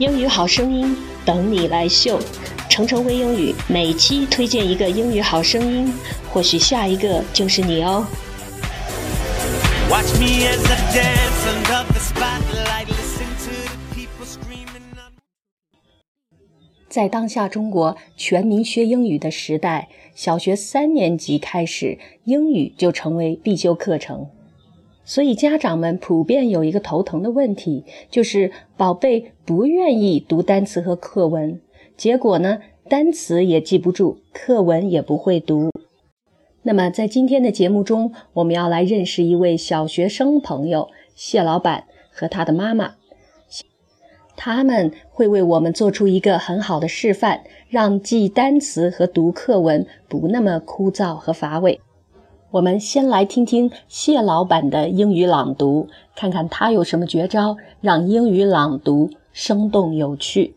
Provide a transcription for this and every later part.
英语好声音等你来秀，程程微英语每期推荐一个英语好声音，或许下一个就是你哦。Watch me as I dance under the spotlight, listen to the people screaming. 在当下中国全民学英语的时代，小学三年级开始，英语就成为必修课程。所以家长们普遍有一个头疼的问题，就是宝贝不愿意读单词和课文，结果呢，单词也记不住，课文也不会读。那么在今天的节目中，我们要来认识一位小学生朋友谢老板和他的妈妈，他们会为我们做出一个很好的示范，让记单词和读课文不那么枯燥和乏味。我们先来听听谢老板的英语朗读，看看他有什么绝招，让英语朗读生动有趣。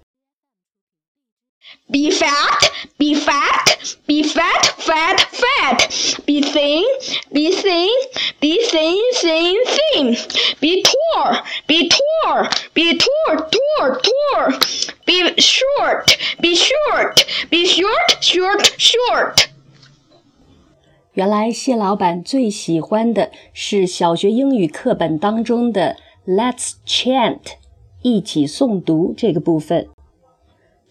Be fat, be fat, be fat, fat, fat. Be thin, be thin, be thin, thin, thin. Be tall, be tall, be tall, tall, tall. Be short, be short, be short, short, short. 原来谢老板最喜欢的是小学英语课本当中的 "Let's chant" 一起诵读这个部分。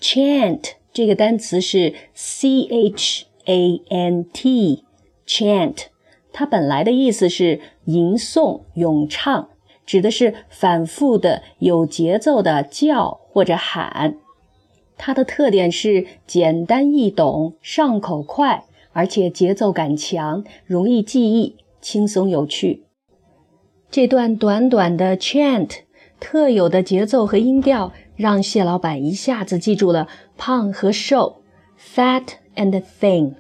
chant 这个单词是 c h a n t，chant 它本来的意思是吟诵、咏唱，指的是反复的有节奏的叫或者喊。它的特点是简单易懂、上口快。而且节奏感强，容易记忆，轻松有趣。这段短短的 chant 特有的节奏和音调，让谢老板一下子记住了胖和瘦 （fat and thin）、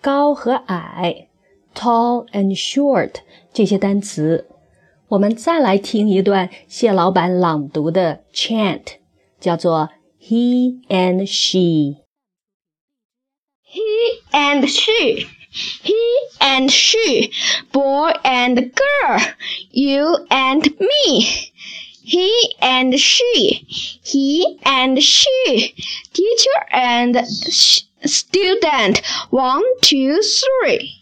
高和矮 （tall and short） 这些单词。我们再来听一段谢老板朗读的 chant，叫做 He and She。He and she, he and she, boy and girl, you and me. He and she, he and she, teacher and student. One, two, three.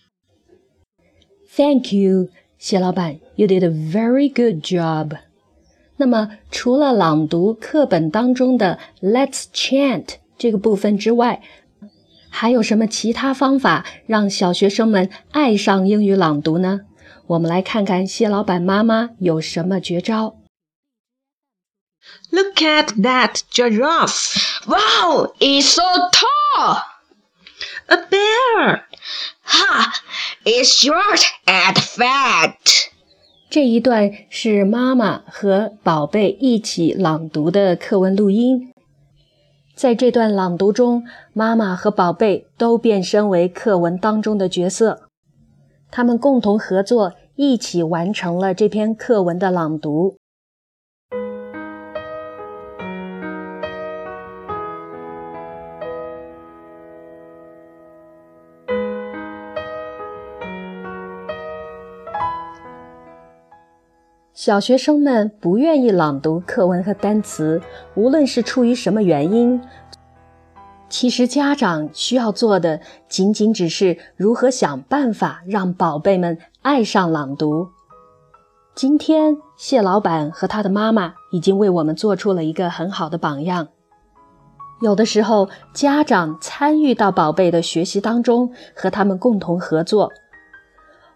Thank you, 谢老板，You did a very good job. 那么，除了朗读课本当中的 "Let's chant" 这个部分之外， 还有什么其他方法让小学生们爱上英语朗读呢？我们来看看蟹老板妈妈有什么绝招。Look at that giraffe! Wow, it's so tall! A bear! Ha! It's short and fat. 这一段是妈妈和宝贝一起朗读的课文录音。在这段朗读中，妈妈和宝贝都变身为课文当中的角色，他们共同合作，一起完成了这篇课文的朗读。小学生们不愿意朗读课文和单词，无论是出于什么原因，其实家长需要做的仅仅只是如何想办法让宝贝们爱上朗读。今天，谢老板和他的妈妈已经为我们做出了一个很好的榜样。有的时候，家长参与到宝贝的学习当中，和他们共同合作。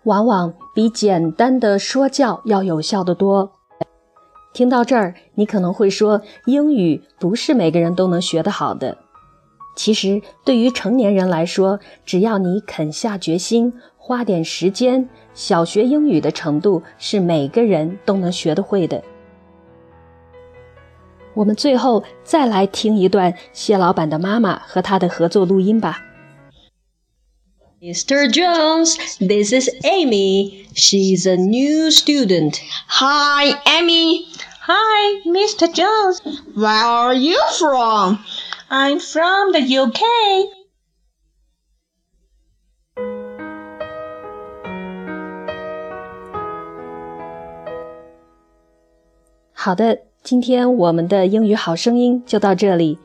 往往比简单的说教要有效的多。听到这儿，你可能会说，英语不是每个人都能学得好的。其实，对于成年人来说，只要你肯下决心，花点时间，小学英语的程度是每个人都能学得会的。我们最后再来听一段谢老板的妈妈和他的合作录音吧。Mr. Jones, this is Amy. She's a new student. Hi, Amy. Hi, Mr. Jones. Where are you from? I'm from the UK. 好的， 今天我们的英语好声音就到这里，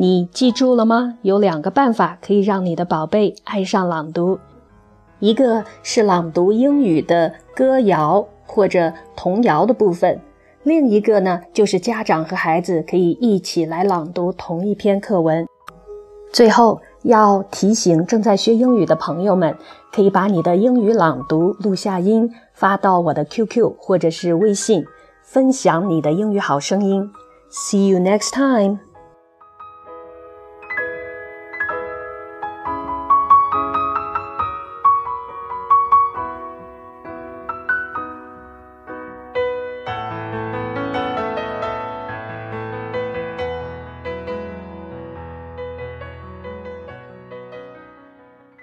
你记住了吗？有两个办法可以让你的宝贝爱上朗读，一个是朗读英语的歌谣或者童谣的部分，另一个呢就是家长和孩子可以一起来朗读同一篇课文。最后要提醒正在学英语的朋友们，可以把你的英语朗读录下音发到我的 QQ 或者是微信。分享你的英语好声音。See you next time.